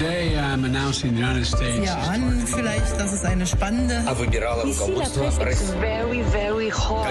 Today I'm announcing the United States. Ja, an vielleicht, dass es eine spannende. Very, very hot.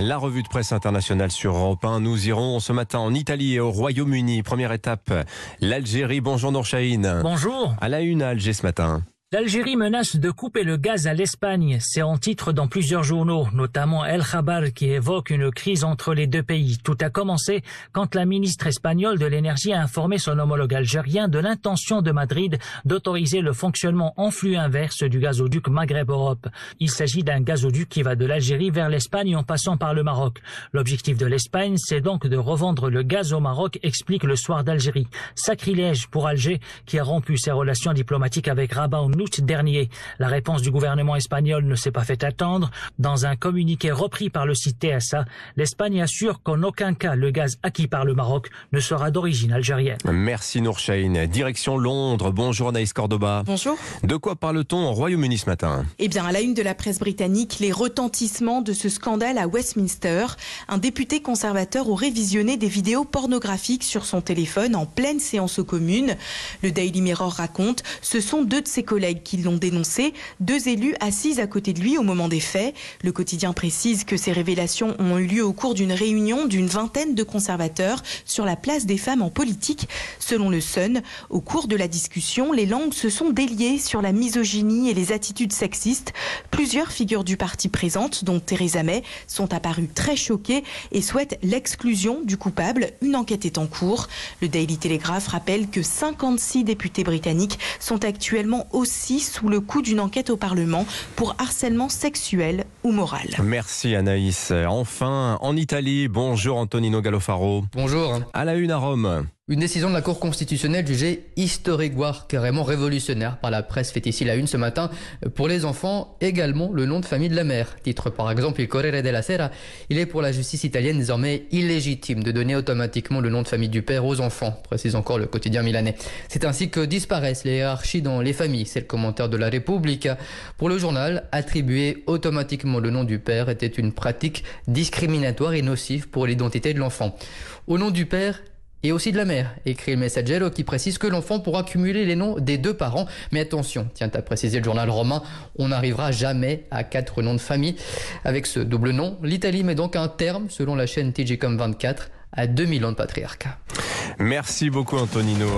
La revue de presse internationale sur Europe 1. Nous irons ce matin en Italie et au Royaume-Uni. Première étape, l'Algérie. Bonjour Nourchaïn. Bonjour. À la une à Alger ce matin. L'Algérie menace de couper le gaz à l'Espagne. C'est en titre dans plusieurs journaux, notamment El Khabar qui évoque une crise entre les deux pays. Tout a commencé quand la ministre espagnole de l'énergie a informé son homologue algérien de l'intention de Madrid d'autoriser le fonctionnement en flux inverse du gazoduc Maghreb-Europe. Il s'agit d'un gazoduc qui va de l'Algérie vers l'Espagne en passant par le Maroc. L'objectif de l'Espagne, c'est donc de revendre le gaz au Maroc, explique le soir d'Algérie. Sacrilège pour Alger qui a rompu ses relations diplomatiques avec Rabat en août dernier. La réponse du gouvernement espagnol ne s'est pas fait attendre. Dans un communiqué repris par le site TSA, l'Espagne assure qu'en aucun cas le gaz acquis par le Maroc ne sera d'origine algérienne. Merci Nourchaïn. Direction Londres. Bonjour Anaïs Cordoba. Bonjour. De quoi parle-t-on au Royaume-Uni ce matin? Eh bien, à la une de la presse britannique, les retentissements de ce scandale à Westminster. Un député conservateur aurait visionné des vidéos pornographiques sur son téléphone en pleine séance aux communes. Le Daily Mirror raconte, ce sont deux de ses collègues qui l'ont dénoncé, deux élus assis à côté de lui au moment des faits. Le quotidien précise que ces révélations ont eu lieu au cours d'une réunion d'une vingtaine de conservateurs sur la place des femmes en politique. Selon le Sun, au cours de la discussion, les langues se sont déliées sur la misogynie et les attitudes sexistes. Plusieurs figures du parti présentes, dont Theresa May, sont apparues très choquées et souhaitent l'exclusion du coupable. Une enquête est en cours. Le Daily Telegraph rappelle que 56 députés britanniques sont actuellement aussi sous le coup d'une enquête au Parlement pour harcèlement sexuel ou moral. Merci Anaïs. Enfin, en Italie, bonjour Antonino Gallofaro. Bonjour. À la une à Rome. Une décision de la Cour constitutionnelle jugée historique, voire carrément révolutionnaire par la presse fait ici la une ce matin. Pour les enfants, également le nom de famille de la mère. Titre par exemple il Corriere della Sera. Il est pour la justice italienne désormais illégitime de donner automatiquement le nom de famille du père aux enfants, précise encore le quotidien milanais. C'est ainsi que disparaissent les hiérarchies dans les familles. C'est le commentaire de la République. Pour le journal, attribuer automatiquement le nom du père était une pratique discriminatoire et nocive pour l'identité de l'enfant. Au nom du père, et aussi de la mère, écrit le Messaggero qui précise que l'enfant pourra cumuler les noms des deux parents. Mais attention, tient à préciser le journal romain, on n'arrivera jamais à quatre noms de famille. Avec ce double nom, l'Italie met donc un terme, selon la chaîne TGCOM 24, à 2000 ans de patriarcat. Merci beaucoup Antonino.